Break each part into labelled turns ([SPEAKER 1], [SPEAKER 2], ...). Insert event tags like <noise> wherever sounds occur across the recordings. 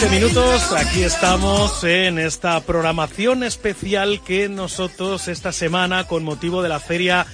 [SPEAKER 1] siete minutos, aquí estamos en esta programación especial que nosotros esta semana, con motivo de la Feria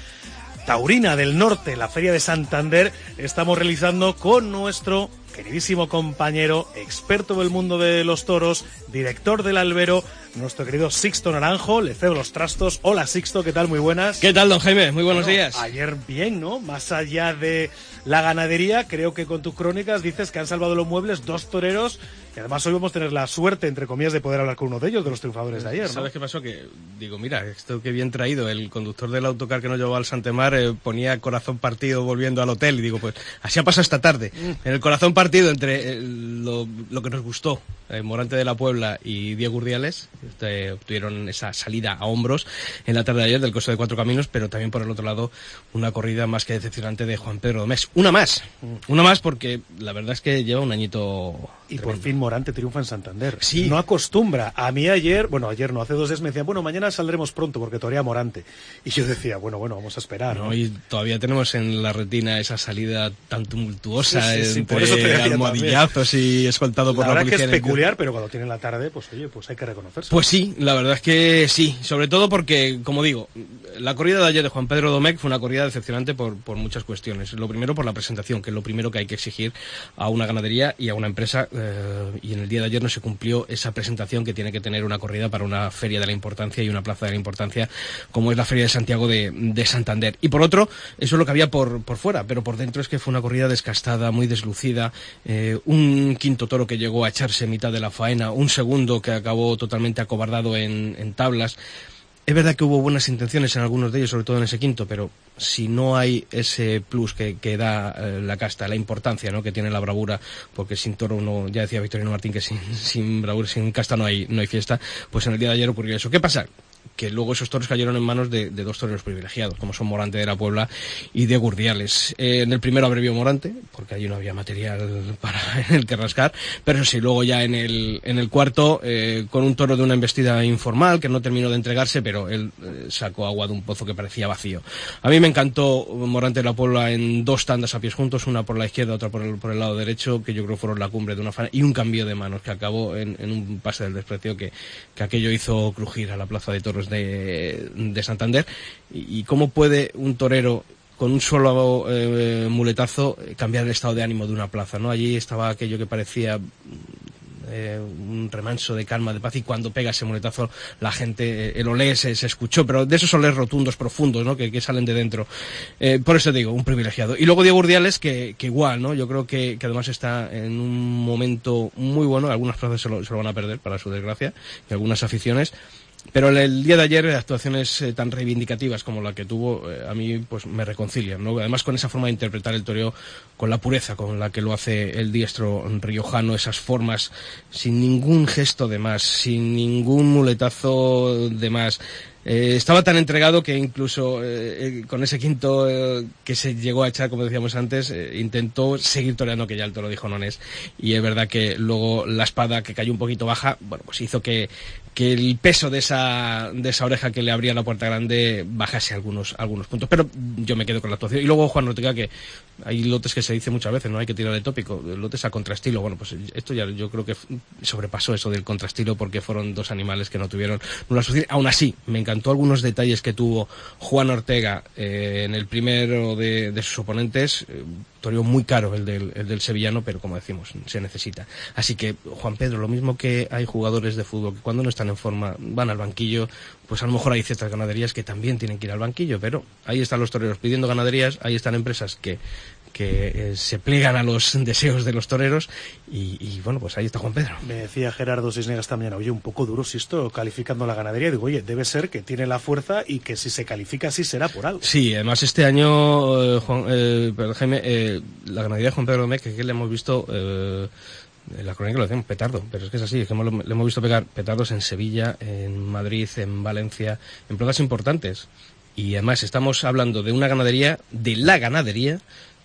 [SPEAKER 1] Taurina del Norte, la Feria de Santander, estamos realizando con nuestro queridísimo compañero, experto del mundo de los toros, director del albero, nuestro querido Sixto Naranjo, le cedo los trastos. Hola Sixto, ¿qué tal? Muy buenas.
[SPEAKER 2] ¿Qué tal, don Jaime? Muy buenos
[SPEAKER 1] Bueno,
[SPEAKER 2] días.
[SPEAKER 1] Ayer bien, ¿no? Más allá de la ganadería, creo que con tus crónicas dices que han salvado los muebles dos toreros, que además hoy vamos a tener la suerte, entre comillas, de poder hablar con uno de ellos, de los triunfadores de ayer, ¿no?
[SPEAKER 2] ¿Sabes qué pasó? Que digo, mira, esto que bien traído, el conductor del autocar que nos llevó al Santemar eh, ponía corazón partido volviendo al hotel y digo, pues así ha pasado esta tarde.
[SPEAKER 1] Mm.
[SPEAKER 2] En el corazón partido entre eh, lo, lo que nos gustó, eh, Morante de la Puebla y Diego Urdiales, este, obtuvieron esa salida a hombros en la tarde de ayer del costo de cuatro caminos, pero también por el otro lado una corrida más que decepcionante de Juan Pedro Domés. Una más, una más porque la verdad es que lleva un añito
[SPEAKER 1] Y por fin Morante triunfa en Santander.
[SPEAKER 2] Sí.
[SPEAKER 1] No acostumbra. A mí ayer, bueno, ayer no, hace dos días me decían, bueno, mañana saldremos pronto porque todavía Morante. Y yo decía, bueno, bueno, vamos a esperar. ¿no?
[SPEAKER 2] No, y todavía tenemos en la retina esa salida tan tumultuosa
[SPEAKER 1] Sí, sí,
[SPEAKER 2] entre
[SPEAKER 1] por eso te decía
[SPEAKER 2] almohadillazos y escoltado por
[SPEAKER 1] la
[SPEAKER 2] la,
[SPEAKER 1] verdad que
[SPEAKER 2] policía.
[SPEAKER 1] es
[SPEAKER 2] el-
[SPEAKER 1] peculiar, pero cuando tiene la tarde, pues oye, pues hay que reconocerse.
[SPEAKER 2] Pues sí, la verdad es que sí, sobre todo porque, como digo, la corrida de ayer de Juan Pedro Domecq fue una corrida decepcionante por, por muchas cuestiones. Lo primero por la presentación, que es lo primero que hay que exigir a una ganadería y a una empresa, eh, y en el día de ayer no se cumplió esa presentación que tiene que tener una corrida para una feria de la importancia y una plaza de la importancia como es la Feria de Santiago de, de Santander. Y por otro, eso es lo que había por, por fuera, pero por dentro es que fue una corrida descastada, muy deslucida, eh, un quinto toro que llegó a echarse mitad de la faena, un segundo que acabó totalmente acobardado en, tablas. Es verdad que hubo buenas intenciones en algunos de ellos, sobre todo en ese quinto, pero si no hay ese plus que, que da eh, la casta, la importancia ¿no? que tiene la bravura, porque sin toro no, ya decía Victorino Martín que sin, <laughs> sin bravura, sin casta no hay, no hay fiesta, pues en el día de ayer ocurrió eso. ¿Qué pasa? Que luego esos toros cayeron en manos de, dos toreros privilegiados, como son Morante de la Puebla y de Gurdiales. Eh, en el primero abrevió Morante, porque allí no había material para <laughs> en el que rascar, pero sí, luego ya en el, en el cuarto, eh, con un toro de una embestida informal, que no terminó de entregarse, pero él eh, sacó agua de un pozo que parecía vacío. A mí me encantó Morante de la Puebla en dos tandas a pies juntos, una por la izquierda, otra por el, por el lado derecho, que yo creo fueron la cumbre de una faena, y un cambio de manos que acabó en, en un pase del desprecio que, que aquello hizo crujir a la plaza de toros de, de Santander. Y, cómo puede un torero con un solo eh, muletazo cambiar el estado de ánimo de una plaza, ¿no? Allí estaba aquello que parecía eh, un remanso de calma, de paz, y cuando pega ese muletazo, la gente, eh, el olé se, escuchó, pero de esos olés rotundos, profundos, ¿no? Que, que salen de dentro. Por eso digo, un privilegiado. Y luego Diego Urdiales, que, igual, ¿no? Yo creo que, además está en un momento muy bueno, algunas plazas se se lo van a perder, para su desgracia, y algunas aficiones. Pero el, día de ayer, actuaciones eh, tan reivindicativas como la que tuvo, eh, a mí pues me reconcilian, ¿no? Además con esa forma de interpretar el toreo, con la pureza con la que lo hace el diestro riojano, esas formas, sin ningún gesto de más, sin ningún muletazo de más. Eh, estaba tan entregado que incluso con ese quinto que se llegó a echar, como decíamos antes, intentó seguir toreando, que ya el toro dijo no es. Y es verdad que luego la espada que cayó un poquito baja, bueno, pues hizo que, que el peso de esa, de esa oreja que le abría la puerta grande bajase algunos, algunos puntos. Pero yo me quedo con la actuación. Y luego Juan Ortega, que hay lotes que se dice muchas veces, no hay que tirar de tópico, lotes a contrastilo. Bueno, pues esto ya yo creo que sobrepasó eso del contrastilo porque fueron dos animales que no tuvieron una suficiente. Aún así, me encantó algunos detalles que tuvo Juan Ortega eh, en el primero de, sus oponentes. Eh, toreó muy caro el del, el del sevillano, pero como decimos, se necesita. Así que, Juan Pedro, lo mismo que hay jugadores de fútbol que cuando no están en forma van al banquillo, pues a lo mejor hay ciertas ganaderías que también tienen que ir al banquillo, pero ahí están los toreros pidiendo ganaderías, ahí están empresas que que eh, se pliegan a los <laughs> deseos de los toreros y, y, bueno, pues ahí está Juan Pedro.
[SPEAKER 1] Me decía Gerardo Cisnegas también, oye, un poco duro si esto calificando la ganadería. Digo, oye, debe ser que tiene la fuerza y que si se califica así será por algo.
[SPEAKER 2] Sí, además este año, eh, Juan, eh, Jaime, la ganadería de Juan Pedro Domecq, que le hemos visto... La crónica lo decíamos, petardo, pero es que es así, es que hemos, le hemos visto pegar petardos en Sevilla, en Madrid, en Valencia, en plazas importantes. Y además estamos hablando de una ganadería, de la ganadería,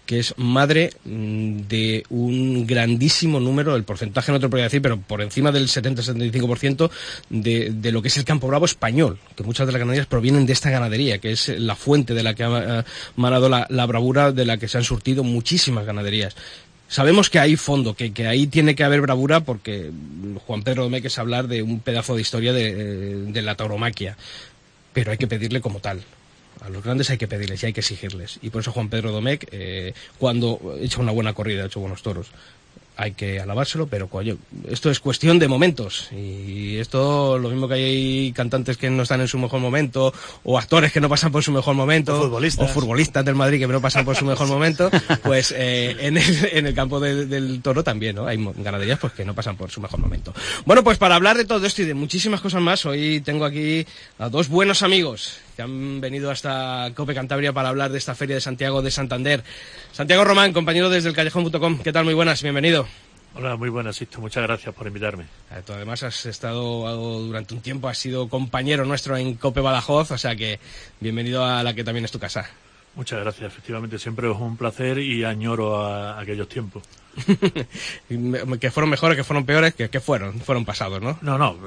[SPEAKER 2] que es madre mm, de un grandísimo número, el porcentaje no te lo podría decir, pero por encima del 70-75% de, de lo que es el campo bravo español, que muchas de las ganaderías provienen de esta ganadería, que es la fuente de la que ha manado la, la bravura de la que se han surtido muchísimas ganaderías sabemos que hay fondo, que, que, ahí tiene que haber bravura porque Juan Pedro Domecq es hablar de un pedazo de historia de, de la tauromaquia, pero hay que pedirle como tal. A los grandes hay que pedirles y hay que exigirles. Y por eso Juan Pedro Domecq, eh, cuando echa una buena corrida, ha hecho buenos toros, hay que alabárselo, pero coño, esto es cuestión de momentos. Y esto, lo mismo que hay cantantes que no están en su mejor momento, o actores que no pasan por su mejor momento,
[SPEAKER 1] o futbolistas,
[SPEAKER 2] o futbolistas del Madrid que no pasan por su mejor momento, <laughs> pues eh, en, el, en, el, campo de, del toro también, ¿no? Hay ganaderías pues que no pasan por su mejor momento. Bueno, pues para hablar de todo esto y de muchísimas cosas más, hoy tengo aquí a dos buenos amigos que han venido hasta Cope Cantabria para hablar de esta Feria de Santiago de Santander. Santiago Román, compañero desde el callejón.com. ¿Qué tal? Muy buenas, bienvenido.
[SPEAKER 3] Hola, muy buenas, Sisto. Muchas gracias por invitarme.
[SPEAKER 2] Tú además has estado durante un tiempo, has sido compañero nuestro en Cope Badajoz, o sea que bienvenido a la que también es tu casa.
[SPEAKER 3] Muchas gracias, efectivamente, siempre es un placer y añoro a aquellos tiempos. <laughs>
[SPEAKER 2] que fueron mejores, que fueron peores, que, que, fueron, fueron pasados, ¿no?
[SPEAKER 3] No, no,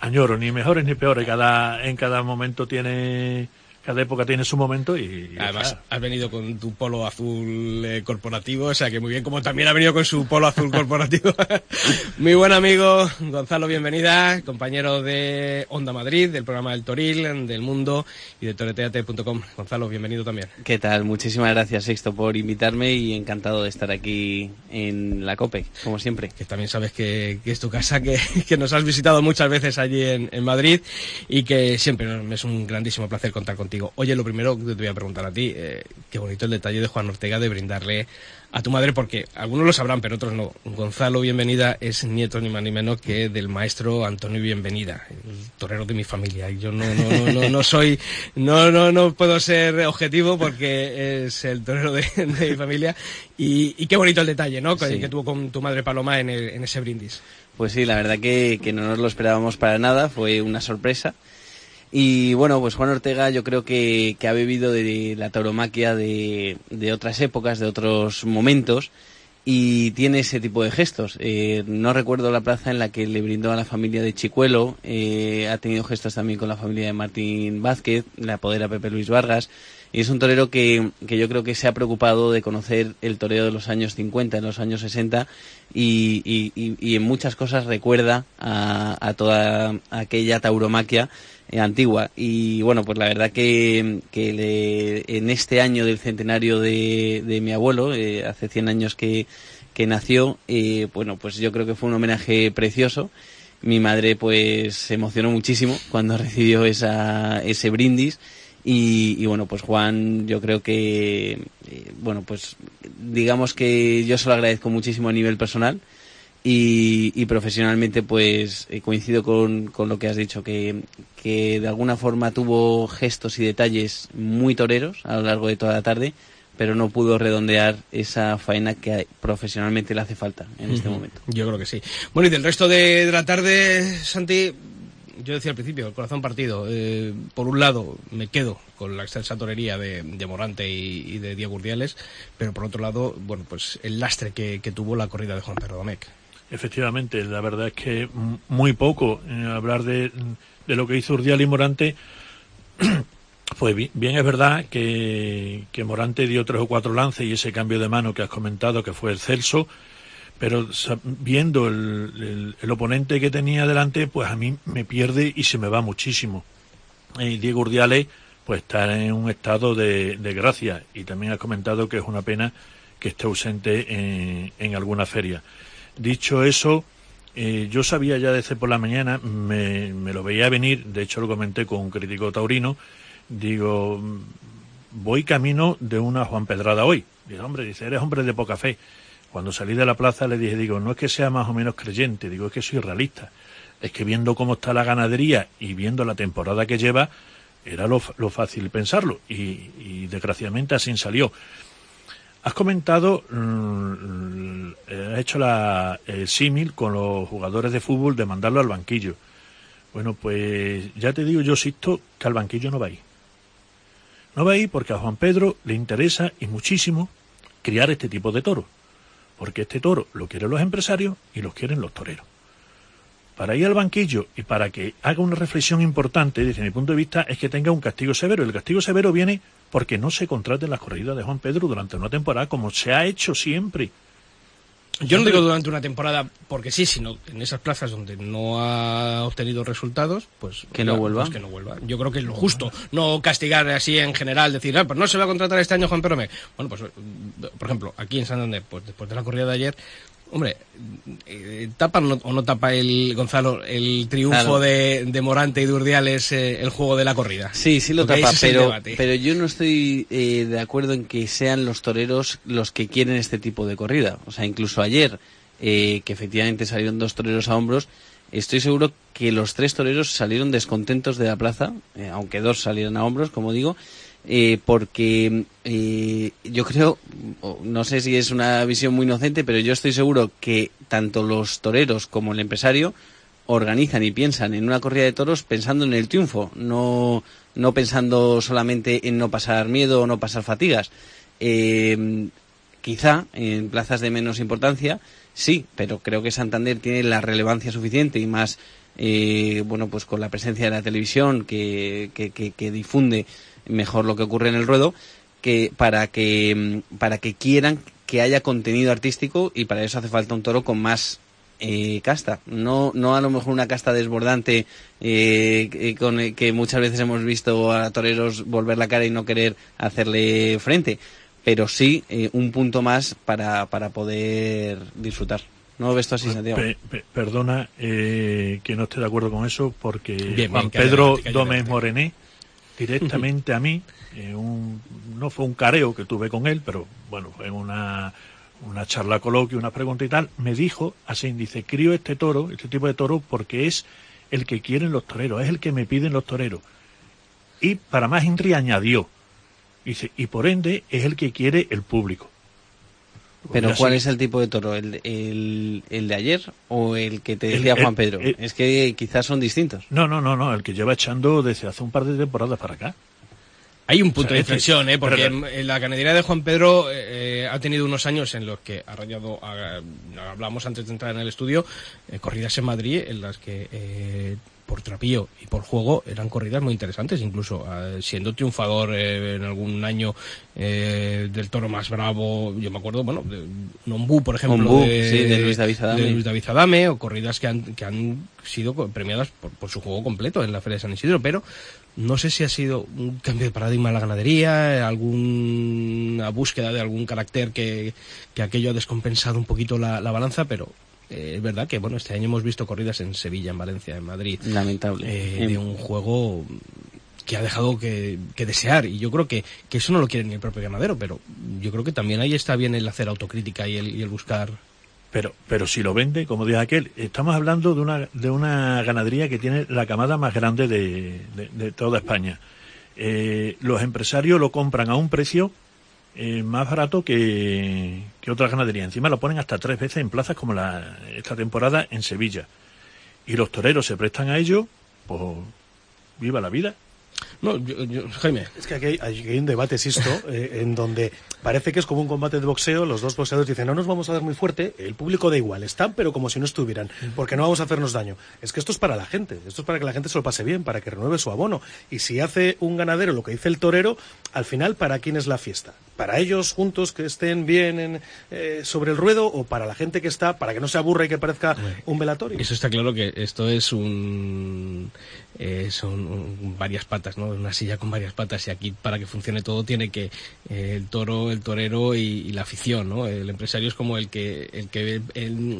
[SPEAKER 3] añoro, ni mejores ni peores, cada, en cada momento tiene cada época tiene su momento y...
[SPEAKER 2] Además, has venido con tu polo azul eh, corporativo, o sea que muy bien, como también ha venido con su polo azul <laughs> corporativo. <laughs> Mi buen amigo Gonzalo, bienvenida, compañero de Onda Madrid, del programa del Toril, del Mundo y de toreteate.com. Gonzalo, bienvenido también.
[SPEAKER 4] ¿Qué tal? Muchísimas gracias, Sixto, por invitarme y encantado de estar aquí en la COPE, como siempre.
[SPEAKER 2] Que también sabes que, que es tu casa, que, <laughs> que, nos has visitado muchas veces allí en, en Madrid y que siempre es un grandísimo placer contar contigo contigo. Oye, lo primero que te voy a preguntar a ti, eh, qué bonito el detalle de Juan Ortega de brindarle a tu madre, porque algunos lo sabrán, pero otros no. Gonzalo Bienvenida es nieto ni más ni menos que del maestro Antonio Bienvenida, el torero de mi familia. Yo no, no, no, no, no soy, no, no, no puedo ser objetivo porque es el torero de, de mi familia. Y, y, qué bonito el detalle, ¿no? Sí. Que tuvo con tu madre Paloma en, el, en ese brindis.
[SPEAKER 4] Pues sí, la verdad que, que no nos lo esperábamos para nada, fue una sorpresa. Y bueno, pues Juan Ortega yo creo que, ha bebido de la tauromaquia de, de, otras épocas, de otros momentos, y tiene ese tipo de gestos. Eh, no recuerdo la plaza en la que le brindó a la familia de Chicuelo, eh, ha tenido gestos también con la familia de Martín Vázquez, la apodera Pepe Luis Vargas, y es un torero que, que, yo creo que se ha preocupado de conocer el toreo de los años 50, en los años 60, y, y, y en muchas cosas recuerda a, a toda aquella tauromaquia antigua. Y bueno, pues la verdad que, que le, en este año del centenario de, de mi abuelo, eh, hace 100 años que, que nació, eh, bueno, pues yo creo que fue un homenaje precioso. Mi madre pues se emocionó muchísimo cuando <laughs> recibió esa, ese brindis. Y, y, bueno, pues Juan, yo creo que, eh, bueno, pues digamos que yo se lo agradezco muchísimo a nivel personal y, y profesionalmente pues eh, coincido con, con, lo que has dicho, que, que de alguna forma tuvo gestos y detalles muy toreros a lo largo de toda la tarde, pero no pudo redondear esa faena que profesionalmente le hace falta en uh -huh. este momento.
[SPEAKER 2] Yo creo que sí. Bueno, y del resto de, de la tarde, Santi, yo decía al principio, el corazón partido. Eh, por un lado, me quedo con la excelsa torería de, de Morante y, y, de Diego Urdiales, pero por otro lado, bueno, pues el lastre que, que tuvo la corrida de Juan Pedro Domecq.
[SPEAKER 3] Efectivamente, la verdad es que muy poco eh, hablar de, lo que hizo Urdial y Morante. <clears throat> Pues bien, es verdad que, Morante dio tres o cuatro lances y ese cambio de mano que has comentado, que fue el Celso, pero viendo el, oponente que tenía delante, pues a mí me pierde y se me va muchísimo. Y Diego Urdiales, pues está en un estado de, de gracia y también has comentado que es una pena que esté ausente en, en alguna feria. Dicho eso, eh, yo sabía ya desde por la mañana, me, me, lo veía venir, de hecho lo comenté con un crítico taurino, digo, voy camino de una Juan Pedrada hoy. Dice, hombre, dice, eres hombre de poca fe. Cuando salí de la plaza le dije, digo, no es que sea más o menos creyente, digo, es que soy realista. Es que viendo cómo está la ganadería y viendo la temporada que lleva, era lo, lo fácil pensarlo. Y, y desgraciadamente así salió. Has comentado, mmm, has hecho la, el símil con los jugadores de fútbol de mandarlo al banquillo. Bueno, pues ya te digo yo, Sisto, que al banquillo no va a ir. No va a ir porque a Juan Pedro le interesa y muchísimo criar este tipo de toro. Porque este toro lo quieren los empresarios y los quieren los toreros. Para ir al banquillo y para que haga una reflexión importante, desde mi punto de vista, es que tenga un castigo severo. El castigo severo viene porque no se contraten las corridas de Juan Pedro durante una temporada como se ha hecho siempre.
[SPEAKER 2] Yo no digo durante una temporada porque sí, sino en esas plazas donde no ha obtenido resultados, pues
[SPEAKER 4] que no vuelva.
[SPEAKER 2] Pues que no vuelva. Yo creo que es lo justo, no castigar así en general, decir, ah, pues no se va a contratar este año Juan Perome. Bueno, pues por ejemplo, aquí en Santander, pues después de la corrida de ayer, Hombre, eh, ¿tapa o no tapa el Gonzalo el triunfo de, Morante y de Urdiales eh, el juego de la corrida?
[SPEAKER 4] Sí, sí lo tapa, pero, pero yo no estoy eh, de acuerdo en que sean los toreros los que quieren este tipo de corrida. O sea, incluso ayer, que efectivamente salieron dos toreros a hombros, estoy seguro que los tres toreros salieron descontentos de la plaza, aunque dos salieron a hombros, como digo, eh, porque eh, yo creo, no sé si es una visión muy inocente, pero yo estoy seguro que tanto los toreros como el empresario organizan y piensan en una corrida de toros pensando en el triunfo, no, no pensando solamente en no pasar miedo o no pasar fatigas. Eh, quizá en plazas de menos importancia, sí, pero creo que Santander tiene la relevancia suficiente y más, bueno, pues con la presencia de la televisión que, que, que difunde mejor lo que ocurre en el ruedo, que para que para que quieran que haya contenido artístico y para eso hace falta un toro con más eh, casta, no, no a lo mejor una casta desbordante eh, con que muchas veces hemos visto a toreros volver la cara y no querer hacerle frente, pero sí eh, un punto más para, para poder disfrutar. ¿No ves esto así, Santiago?
[SPEAKER 3] perdona que no esté de acuerdo con eso, porque Juan Pedro Gómez Morené directamente a mí, no fue un careo que tuve con él, pero bueno, fue una, una charla coloquio, una pregunta y tal, me dijo así, dice, crío este toro, este tipo de toro, porque es el que quieren los toreros, es el que me piden los toreros. Y para más Inri añadió, dice, y por ende es el que quiere el público.
[SPEAKER 4] Pero ¿cuál es el tipo de toro? ¿El, el, de ayer o el que te decía Juan Pedro? es que quizás son distintos.
[SPEAKER 3] No, no, no, no, el que lleva echando desde hace un par de temporadas para acá.
[SPEAKER 2] Hay un punto de inflexión, ¿eh? porque en la ganadería de Juan Pedro eh, ha tenido unos años en los que ha rayado, hablamos antes de entrar en el estudio, eh, corridas en Madrid en las que eh, por trapío y por juego eran corridas muy interesantes, incluso eh, siendo triunfador eh, en algún año eh, del toro más bravo, yo me acuerdo, bueno, de Nombu, por ejemplo,
[SPEAKER 4] de, Luis
[SPEAKER 2] David Adame. o corridas que han, que han sido premiadas por, su juego completo en la Feria de San Isidro, pero no sé si ha sido un cambio de paradigma en la ganadería, alguna búsqueda de algún carácter que, que aquello ha descompensado un poquito la balanza, pero eh, es verdad que bueno este año hemos visto corridas en Sevilla, en Valencia, en Madrid.
[SPEAKER 4] Lamentable.
[SPEAKER 2] Eh, de un juego que ha dejado que, desear y yo creo que, eso no lo quiere ni el propio ganadero, pero yo creo que también ahí está bien el hacer autocrítica y el, buscar
[SPEAKER 3] pero, pero si lo vende, como dice aquel, estamos hablando de una, de una ganadería que tiene la camada más grande de, toda España. Eh, los empresarios lo compran a un precio eh, más barato que, que otras ganaderías. Encima lo ponen hasta tres veces en plazas como la, esta temporada en Sevilla. Y los toreros se prestan a ello, pues viva la vida.
[SPEAKER 2] No, Jaime.
[SPEAKER 1] Es que aquí hay, un debate, Sisto, <laughs> eh, en donde parece que es como un combate de boxeo. Los dos boxeadores dicen, no nos vamos a dar muy fuerte. El público da igual, están, pero como si no estuvieran, porque no vamos a hacernos daño. Es que esto es para la gente, esto es para que la gente se lo pase bien, para que renueve su abono. Y si hace un ganadero lo que dice el torero, al final, ¿para quién es la fiesta? ¿Para ellos juntos que estén bien eh, sobre el ruedo o para la gente que está, para que no se aburra y que parezca un velatorio?
[SPEAKER 2] Eso está claro que esto es un eh, son varias patas, ¿no? Una silla con varias patas y aquí para que funcione todo tiene que eh, el toro, el torero y, la afición, ¿no? El empresario es como el que el que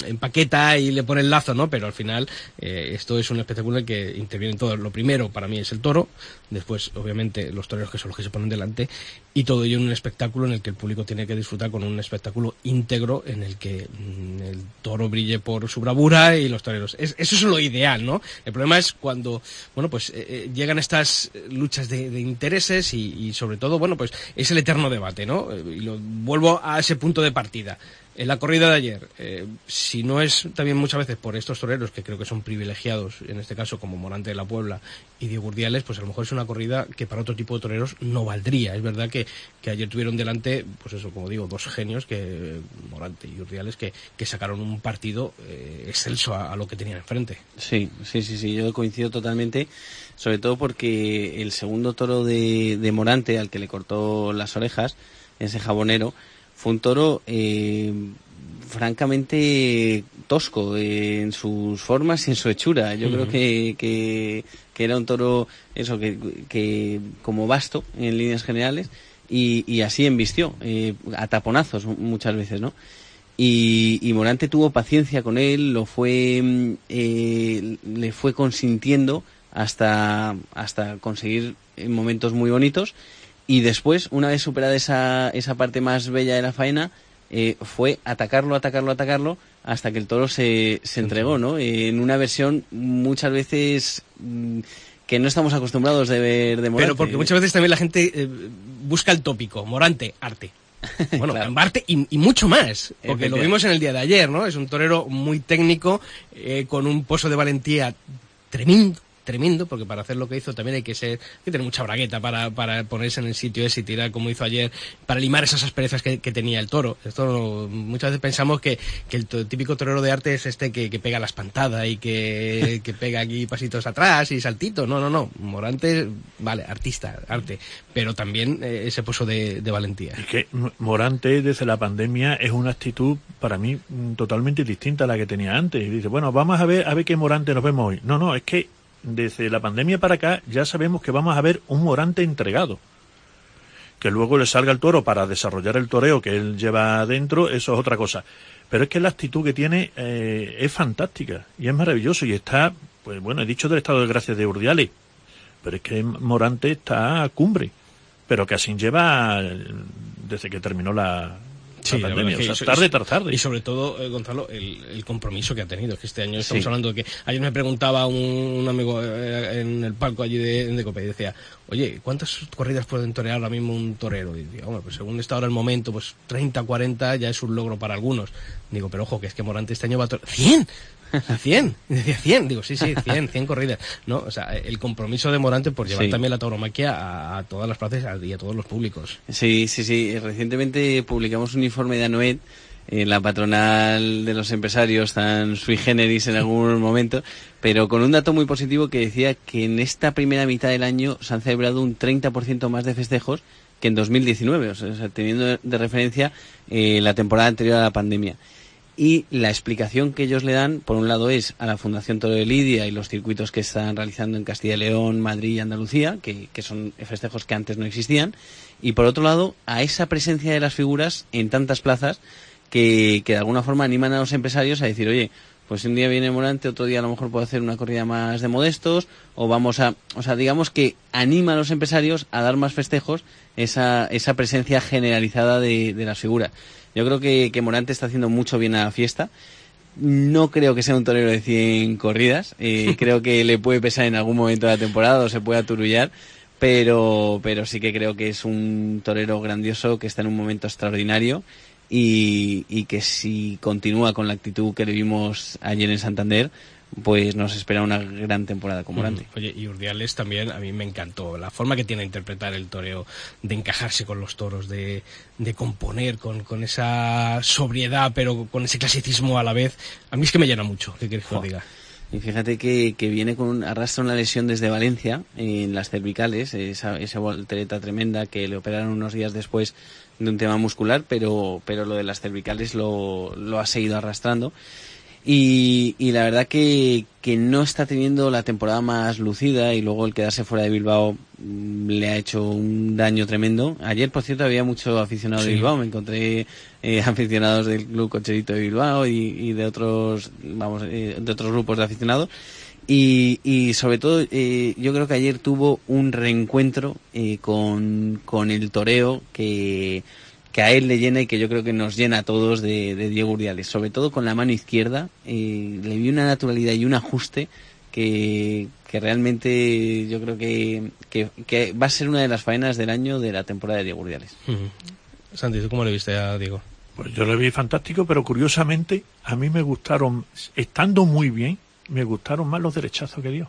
[SPEAKER 2] empaqueta y le pone el lazo, ¿no? Pero al final eh, esto es un espectáculo en el que intervienen todos. Lo primero para mí es el toro, después obviamente los toreros que son los que se ponen delante y todo ello en un espectáculo en el que el público tiene que disfrutar con un espectáculo íntegro en el que mm, el toro brille por su bravura y los toreros. eso es lo ideal, ¿no? El problema es cuando bueno, pues eh, eh, llegan estas luchas de, intereses y, sobre todo, bueno, pues es el eterno debate, ¿no? Eh, y lo, vuelvo a ese punto de partida en la corrida de ayer, eh, si no es también muchas veces por estos toreros que creo que son privilegiados, en este caso como Morante de la Puebla y Diego Urdiales, pues a lo mejor es una corrida que para otro tipo de toreros no valdría. Es verdad que, ayer tuvieron delante, pues eso, como digo, dos genios, que Morante y Urdiales, que, que sacaron un partido eh, excelso a, lo que tenían enfrente.
[SPEAKER 4] Sí, sí, sí, sí, yo coincido totalmente, sobre todo porque el segundo toro de, de Morante, al que le cortó las orejas, ese jabonero, fue un toro, eh, francamente tosco en sus formas y en su hechura. Yo creo que, que, era un toro, eso, que, que como vasto en líneas generales y, y así embistió, eh, a taponazos muchas veces, ¿no? Y, y, Morante tuvo paciencia con él, lo fue, mm, eh, le fue consintiendo hasta, hasta conseguir momentos muy bonitos. Y después, una vez superada esa, esa parte más bella de la faena, eh, fue atacarlo, atacarlo, atacarlo, hasta que el toro se, se entregó, ¿no? en una versión muchas veces mm, que no estamos acostumbrados de ver de Morante.
[SPEAKER 2] Pero porque muchas veces también la gente eh, busca el tópico, Morante, arte. <laughs> Bueno, arte y, mucho más, porque lo vimos en el día de ayer, ¿no? Es un torero muy técnico, eh, con un pozo de valentía tremendo, tremendo, porque para hacer lo que hizo también hay que ser, hay que tener mucha bragueta para, para ponerse en el sitio ese y tirar como hizo ayer, para limar esas asperezas que, tenía el toro. Esto muchas veces pensamos que, que el típico torero de arte es este que, que pega la espantada y que, que pega aquí pasitos atrás y saltitos. No, no, no. Morante, vale, artista, arte, pero también eh, ese pozo de, de valentía.
[SPEAKER 3] Es que Morante desde la pandemia es una actitud para mí totalmente distinta a la que tenía antes. Y dice, bueno, vamos a ver, a ver qué Morante nos vemos hoy. No, no, es que desde la pandemia para acá ya sabemos que vamos a ver un Morante entregado. Que luego le salga el toro para desarrollar el toreo que él lleva adentro, eso es otra cosa. Pero es que la actitud que tiene eh, es fantástica y es maravilloso y está, pues bueno, he dicho del estado de gracia de Urdiales, pero es que Morante está a cumbre, pero que así lleva desde que terminó la, Sí, tarde, tarde.
[SPEAKER 2] Y sobre todo, eh, Gonzalo, el, compromiso que ha tenido. Que este año estamos hablando de que ayer me preguntaba un, amigo eh, en el palco allí de, de Cope y decía, oye, ¿cuántas corridas pueden torear ahora mismo un torero? Y digo, pues según está ahora el momento, pues 30, 40 ya es un logro para algunos. Digo, pero ojo, que es que Morante este año va a torear. ¡100! 100, decía 100, digo, sí, sí, 100, 100 corridas, ¿no? O sea, el compromiso de Morante por llevar también la tauromaquia a, todas las plazas y a todos los públicos.
[SPEAKER 4] Sí, sí, sí, recientemente publicamos un informe de Anuet en la patronal de los empresarios tan sui generis en algún momento, pero con un dato muy positivo que decía que en esta primera mitad del año se han celebrado un 30% más de festejos que en 2019, o sea, teniendo de referencia eh, la temporada anterior a la pandemia y la explicación que ellos le dan, por un lado, es a la Fundación Toro de Lidia y los circuitos que están realizando en Castilla y León, Madrid y Andalucía, que, son festejos que antes no existían, y por otro lado, a esa presencia de las figuras en tantas plazas que, que de alguna forma animan a los empresarios a decir, oye, pues un día viene Morante, otro día a lo mejor puedo hacer una corrida más de modestos, o vamos a, o sea, digamos que anima a los empresarios a dar más festejos esa, esa presencia generalizada de, de las figuras. Yo creo que, que Morante está haciendo mucho bien a la fiesta. No creo que sea un torero de 100 corridas. Eh, <laughs> creo que le puede pesar en algún momento de la temporada o se puede aturullar. Pero, pero sí que creo que es un torero grandioso que está en un momento extraordinario y, y que si continúa con la actitud que le vimos ayer en Santander, pues nos espera una gran temporada como Morante.
[SPEAKER 2] Oye, y Urdiales también a mí me encantó la forma que tiene de interpretar el toreo, de encajarse con los toros, de, de componer con, con, esa sobriedad, pero con ese clasicismo a la vez. A mí es que me llena mucho, ¿qué quieres que os diga?
[SPEAKER 4] Y fíjate que, que viene con arrastra una lesión desde Valencia en las cervicales, esa, esa voltereta tremenda que le operaron unos días después de un tema muscular, pero, pero lo de las cervicales lo, lo ha seguido arrastrando y, y la verdad que, que, no está teniendo la temporada más lucida y luego el quedarse fuera de Bilbao mm, le ha hecho un daño tremendo. Ayer, por cierto, había mucho aficionado de Bilbao. Me encontré eh, <laughs> aficionados del Club Cocherito de Bilbao y, y de otros, vamos, eh, de otros grupos de aficionados. Y, y sobre todo, eh, yo creo que ayer tuvo un reencuentro eh, con, con el toreo que que a él le llena y que yo creo que nos llena a todos de, Diego Urdiales, sobre todo con la mano izquierda, eh, le vi una naturalidad y un ajuste que, que realmente yo creo que, que, va a ser una de las faenas del año de la temporada de Diego Urdiales.
[SPEAKER 2] Santi, ¿tú cómo le viste a Diego?
[SPEAKER 3] Pues yo le vi fantástico, pero curiosamente a mí me gustaron, estando muy bien, me gustaron más los derechazos que dio.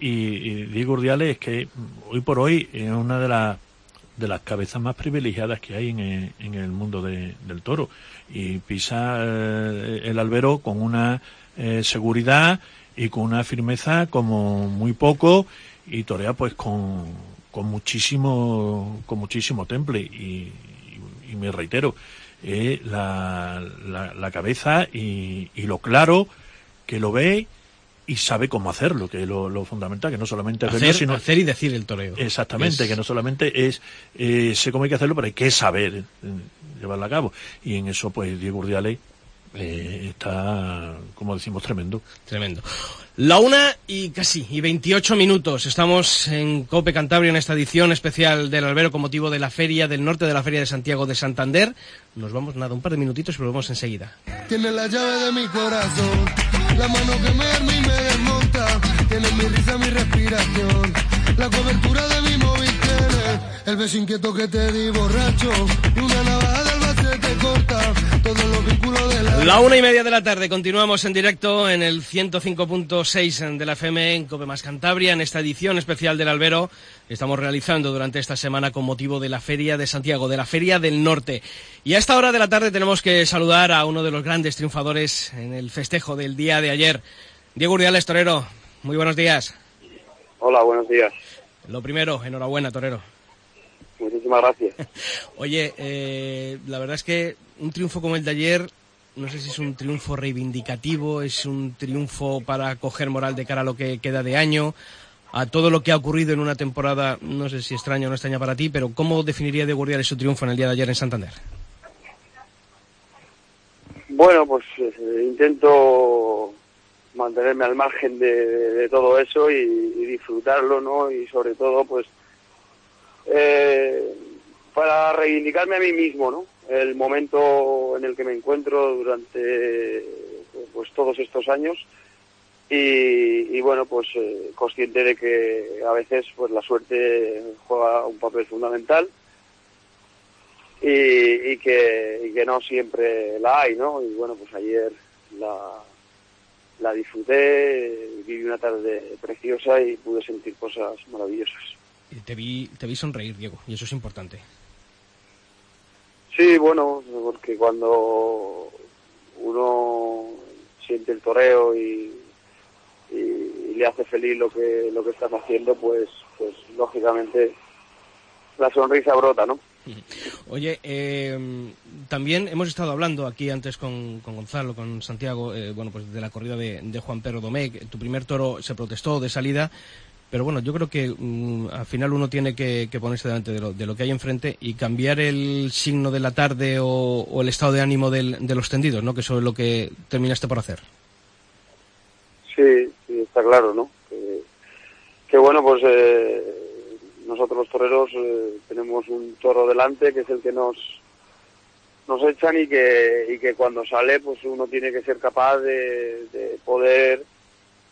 [SPEAKER 3] y, y, Diego Urdiales es que hoy por hoy es una de las de las cabezas más privilegiadas que hay en el, en el mundo del toro. Y pisa eh, el albero con una eh, seguridad y con una firmeza como muy poco y torea pues con, con muchísimo con muchísimo temple y, me reitero es la, la, cabeza y, y, lo claro que lo ve y sabe cómo hacerlo, que es lo, fundamental, que no solamente
[SPEAKER 2] hacer, sino hacer y decir el toreo.
[SPEAKER 3] Exactamente, que no solamente es eh, sé cómo hay que hacerlo, pero hay que saber eh, llevarlo a cabo. Y en eso, pues, Diego Urdiale eh, está, como decimos, tremendo.
[SPEAKER 2] Tremendo. La una y casi, y 28 minutos. Estamos en Cope Cantabria en esta edición especial del albero con motivo de la Feria del Norte de la Feria de Santiago de Santander. Nos vamos, nada, un par de minutitos y volvemos enseguida.
[SPEAKER 5] Tiene la llave de mi corazón, la mano que me arma y me desmonta. Tiene mi risa, mi respiración, la cobertura de mi móvil el beso inquieto que te di borracho y una navaja te corta todos los vínculos de la...
[SPEAKER 2] La una y media de la tarde, continuamos en directo en el 105.6 de la FM en Cope Más Cantabria, en esta edición especial del Albero estamos realizando durante esta semana con motivo de la Feria de Santiago, de la Feria del Norte. Y a esta hora de la tarde tenemos que saludar a uno de los grandes triunfadores en el festejo del día de ayer, Diego Urdiales Torero. Muy buenos días.
[SPEAKER 6] Hola, buenos días.
[SPEAKER 2] Lo primero, enhorabuena, Torero.
[SPEAKER 6] Muchísimas gracias. <laughs>
[SPEAKER 2] Oye, eh, la verdad es que un triunfo como el de ayer, no sé si es un triunfo reivindicativo, es un triunfo para coger moral de cara a lo que queda de año, a todo lo que ha ocurrido en una temporada, no sé si extraña o no extraña para ti, pero ¿cómo definiría de Guardián su triunfo en el día de ayer en Santander?
[SPEAKER 6] Bueno, pues eh, intento mantenerme al margen de, todo eso y, disfrutarlo, ¿no? Y sobre todo, pues, eh, para reivindicarme a mí mismo, ¿no? El momento en el que me encuentro durante pues todos estos años y, bueno, pues eh, consciente de que a veces pues la suerte juega un papel fundamental y, que, que no siempre la hay, ¿no? Y bueno, pues ayer la, la disfruté, viví una tarde preciosa y pude sentir cosas maravillosas.
[SPEAKER 2] Te vi, te vi sonreír, Diego, y eso es importante.
[SPEAKER 6] Sí, bueno, porque cuando uno siente el toreo y, y, le hace feliz lo que lo que estás haciendo, pues pues lógicamente la sonrisa brota, ¿no? <laughs>
[SPEAKER 2] Oye, eh, también hemos estado hablando aquí antes con, Gonzalo, con Santiago, eh, bueno, pues de la corrida de, Juan Pedro Domecq. Tu primer toro se protestó de salida, pero bueno, yo creo que mm, al final uno tiene que, ponerse delante de lo, de lo, que hay enfrente y cambiar el signo de la tarde o, el estado de ánimo de los tendidos, ¿no? Que eso es lo que terminaste por hacer.
[SPEAKER 6] Sí, sí, está claro, ¿no? Que, bueno, pues eh, nosotros los toreros eh, tenemos un toro delante que es el que nos nos echan y que, y que cuando sale pues uno tiene que ser capaz de, poder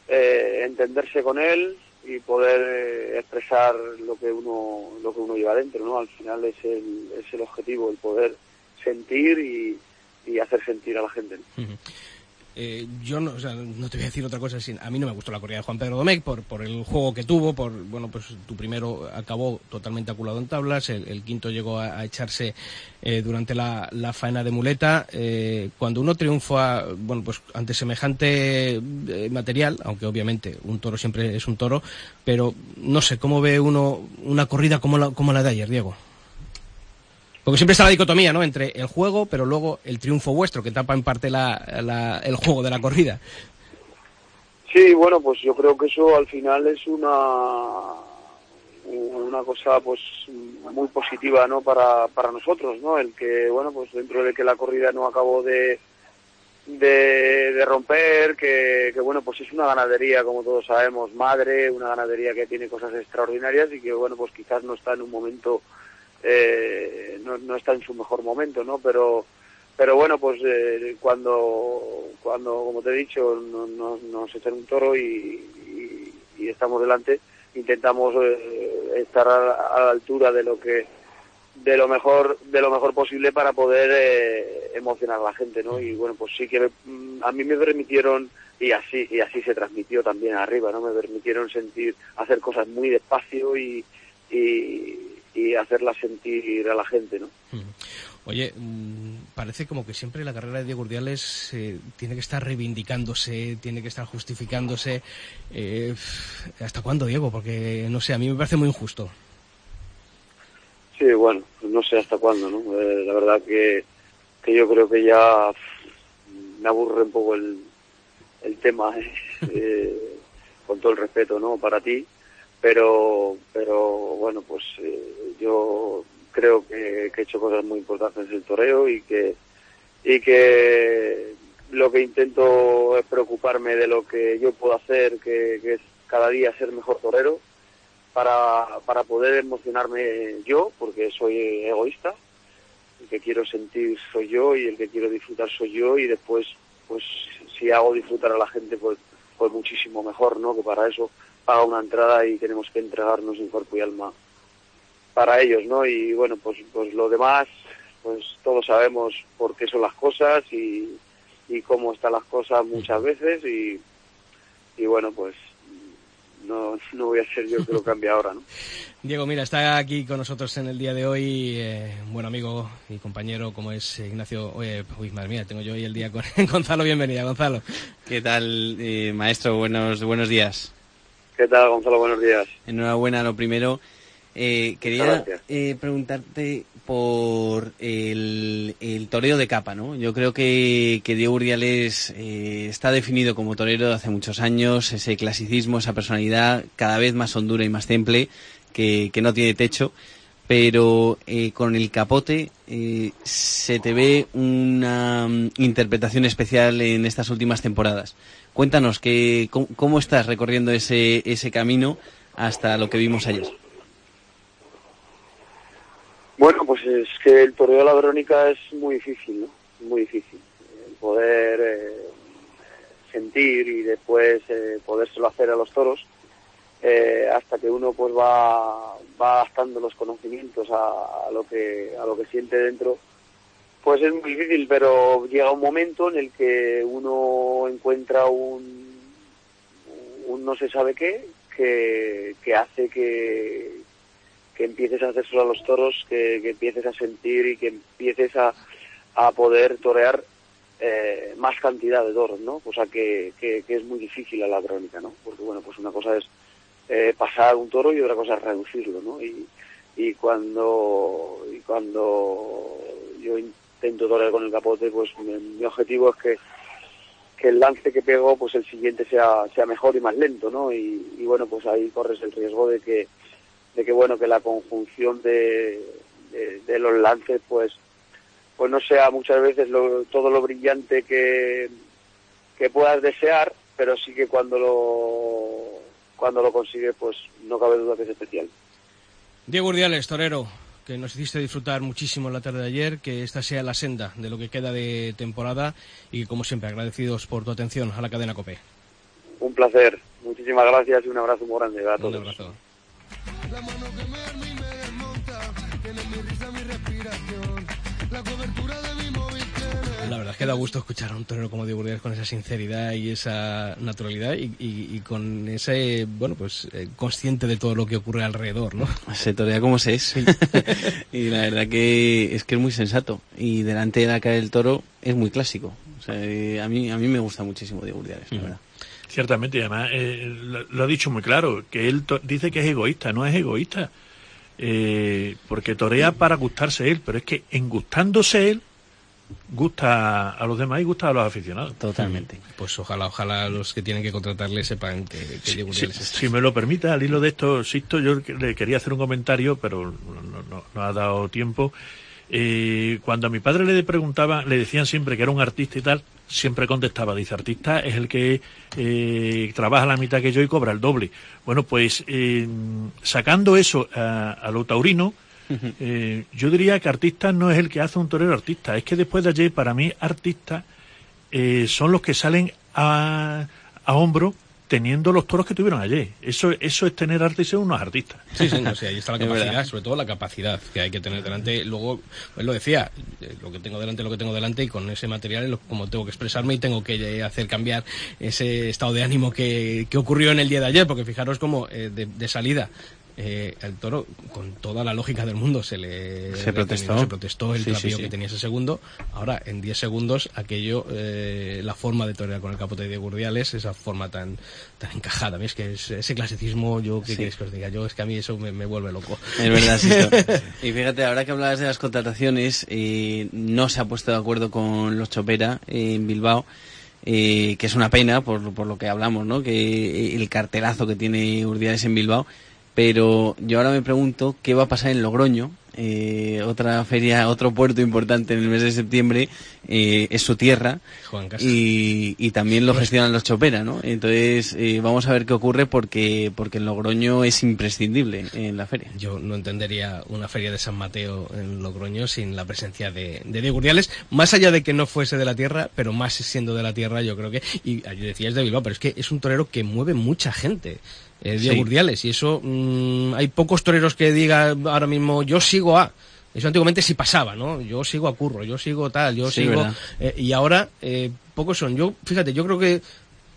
[SPEAKER 6] eh, entenderse con él y poder eh, expresar lo que uno lo que uno lleva dentro no al final es el, es el objetivo el poder sentir y, y hacer sentir a la gente
[SPEAKER 2] eh, yo no, o sea, no te voy a decir otra cosa, a mí no me gustó la corrida de Juan Pedro Domecq por, por el juego que tuvo, por, bueno, pues tu primero acabó totalmente aculado en tablas, el, quinto llegó a, echarse eh, durante la, faena de muleta. Eh, cuando uno triunfa, bueno, pues ante semejante material, aunque obviamente un toro siempre es un toro, pero no sé, ¿cómo ve uno una corrida como la, como la de ayer, Diego? Porque siempre está la dicotomía, ¿no? Entre el juego, pero luego el triunfo vuestro, que tapa en parte la, el juego de la corrida.
[SPEAKER 6] Sí, bueno, pues yo creo que eso al final es una una cosa pues muy positiva no para, para nosotros no el que bueno pues dentro de que la corrida no acabó de de, romper que, que, bueno pues es una ganadería como todos sabemos madre una ganadería que tiene cosas extraordinarias y que bueno pues quizás no está en un momento eh, no, no, está en su mejor momento, ¿no? Pero, pero bueno, pues eh, cuando, cuando, como te he dicho, nos, nos echan un toro y, estamos delante, intentamos eh, estar a, la altura de lo que de lo mejor de lo mejor posible para poder eh, emocionar a la gente no y bueno pues sí que mm, a mí me permitieron y así y así se transmitió también arriba no me permitieron sentir hacer cosas muy despacio y, y y hacerla sentir a la gente, ¿no?
[SPEAKER 2] Oye, mm, parece como que siempre la carrera de Diego Urdiales eh, tiene que estar reivindicándose, tiene que estar justificándose. Eh, ¿Hasta cuándo, Diego? Porque, no sé, a mí me parece muy injusto.
[SPEAKER 6] Sí, bueno, no sé hasta cuándo, ¿no? Eh, la verdad que, que yo creo que ya me aburre un poco el, el tema, eh, <laughs> con todo el respeto, ¿no? Para ti, pero, pero bueno, pues eh, yo creo que, he hecho cosas muy importantes en el toreo y que, y que lo que intento es preocuparme de lo que yo puedo hacer, que, es cada día ser mejor torero, para, para poder emocionarme yo, porque soy egoísta, el que quiero sentir soy yo y el que quiero disfrutar soy yo y después pues si hago disfrutar a la gente pues pues muchísimo mejor no que para eso paga una entrada y tenemos que entregarnos en cuerpo y alma para ellos no y bueno pues pues lo demás pues todos sabemos por qué son las cosas y, y cómo están las cosas muchas veces y, y bueno pues no, no voy a ser yo que lo cambie ahora, ¿no? <laughs>
[SPEAKER 2] Diego, mira, está aquí con nosotros en el día de hoy eh, un buen amigo y compañero como es Ignacio. uy, madre mía, tengo yo hoy el día con <laughs> Gonzalo. Bienvenida, Gonzalo.
[SPEAKER 4] ¿Qué tal, eh, maestro? Buenos, buenos días.
[SPEAKER 6] ¿Qué tal, Gonzalo? Buenos días.
[SPEAKER 4] Enhorabuena, lo primero. Eh, quería eh, preguntarte por el, el, toreo de capa, ¿no? Yo creo que, que Diego Urdiales eh, está definido como torero de hace muchos años, ese clasicismo, esa personalidad cada vez más hondura y más temple, que, que no tiene techo, pero eh, con el capote eh, se te ve una mm, interpretación especial en estas últimas temporadas. Cuéntanos, que, cómo, estás recorriendo ese, ese camino hasta lo que vimos ayer.
[SPEAKER 6] Bueno, pues es que el toreo de la Verónica es muy difícil, ¿no? Muy difícil. El poder eh, sentir y después eh, podérselo hacer a los toros eh, hasta que uno pues va, va adaptando los conocimientos a, lo que a lo que siente dentro pues es muy difícil pero llega un momento en el que uno encuentra un, un no se sabe qué que, que hace que, que empieces a hacer solo a los toros, que, que, empieces a sentir y que empieces a, a poder torear eh, más cantidad de toros, ¿no? Cosa que, que, que, es muy difícil a la crónica, ¿no? Porque, bueno, pues una cosa es eh, pasar un toro y otra cosa es reducirlo, ¿no? Y, y cuando y cuando yo intento torear con el capote, pues mi, mi objetivo es que que el lance que pego, pues el siguiente sea, sea mejor y más lento, ¿no? Y, bueno, pues ahí corres el riesgo de que, de que bueno que la conjunción de, de, de, los lances pues pues no sea muchas veces lo, todo lo brillante que, que puedas desear pero sí que cuando lo cuando lo consigue pues no cabe duda que es especial
[SPEAKER 2] Diego Urdiales, torero que nos hiciste disfrutar muchísimo la tarde de ayer, que esta sea la senda de lo que queda de temporada y como siempre agradecidos por tu atención a la cadena COPE.
[SPEAKER 6] Un placer, muchísimas gracias y un abrazo muy grande a todos.
[SPEAKER 2] Un abrazo.
[SPEAKER 5] La mano que me arma y me desmonta, tiene mi risa, mi respiración, la cobertura
[SPEAKER 2] La verdad es que da gusto escuchar a un torero como Diego Urdiales con esa sinceridad y esa naturalidad y, y, y con ese, bueno, pues eh, consciente de todo lo que ocurre alrededor, ¿no?
[SPEAKER 4] Se torea como se es. <laughs> y la verdad que es que es muy sensato. Y delante de la cara del toro es muy clásico. O sea, eh, a, mí, a mí me gusta muchísimo Diego Urdiales, la verdad.
[SPEAKER 3] Ciertamente, y además eh, lo, lo, ha dicho muy claro, que él dice que es egoísta, no es egoísta, eh, porque torea para gustarse él, pero es que en gustándose él, gusta a los demás y gusta a los aficionados.
[SPEAKER 4] Totalmente.
[SPEAKER 2] Pues ojalá, ojalá los que tienen que contratarle sepan que, que
[SPEAKER 3] si, si, si, me lo permite, al hilo de esto, Sisto, yo le quería hacer un comentario, pero no, no, no ha dado tiempo. Eh, cuando a mi padre le preguntaba, le decían siempre que era un artista y tal, siempre contestaba, dice, artista es el que eh, trabaja la mitad que yo y cobra el doble. Bueno, pues eh, sacando eso a, a lo taurino, eh, yo diría que artista no es el que hace un torero artista, es que después de ayer, para mí, artistas eh, son los que salen a, a hombro teniendo los toros que tuvieron ayer. Eso, eso es tener arte y ser unos artistas.
[SPEAKER 2] Sí, sí, no, sí, ahí está la <laughs> capacidad, sobre todo la capacidad que hay que tener delante. Luego, pues lo decía, lo que tengo delante, lo que tengo delante, y con ese material es lo, como tengo que expresarme y tengo que hacer cambiar ese estado de ánimo que, que ocurrió en el día de ayer, porque fijaros como eh, de, de salida eh, el toro, con toda la lógica del mundo, se le
[SPEAKER 4] se protestó,
[SPEAKER 2] se protestó el
[SPEAKER 4] Sí,
[SPEAKER 2] trapío
[SPEAKER 4] sí, sí.
[SPEAKER 2] que tenía ese segundo. Ahora, en 10 segundos, aquello, eh, la forma de torear con el capote de Gurdiales, esa forma tan, tan encajada. A mí es que es- ese clasicismo, yo, ¿qué
[SPEAKER 4] Sí.
[SPEAKER 2] queréis que os diga? Yo, es que a mí eso me, me vuelve loco.
[SPEAKER 4] Es verdad, Sisto. <laughs> Y fíjate, ahora que hablabas de las contrataciones, eh, no se ha puesto de acuerdo con los Chopera eh, en Bilbao, eh, que es una pena por, por lo que hablamos, ¿no? Que el cartelazo que tiene Urdiales en Bilbao. Pero yo ahora me pregunto qué va a pasar en Logroño, eh, otra feria, otro puerto importante en el mes de septiembre, eh, es su tierra
[SPEAKER 2] Juan
[SPEAKER 4] y, y también lo gestionan los Chopera, ¿no? Entonces eh, vamos a ver qué ocurre porque porque el Logroño es imprescindible en la feria.
[SPEAKER 2] Yo no entendería una feria de San Mateo en Logroño sin la presencia de, de Diego Urdiales, más allá de que no fuese de la tierra, pero más siendo de la tierra, yo creo que, y yo decía es de Bilbao, pero es que es un torero que mueve mucha gente. Eh, Diego
[SPEAKER 4] Sí.
[SPEAKER 2] Urdiales, y eso mm, hay pocos toreros que digan ahora mismo yo sigo a. Eso antiguamente sí pasaba, ¿no? Yo sigo a Curro, yo sigo tal, yo
[SPEAKER 4] Sí,
[SPEAKER 2] sigo. eh, y ahora, eh, pocos son. Yo, fíjate, yo creo que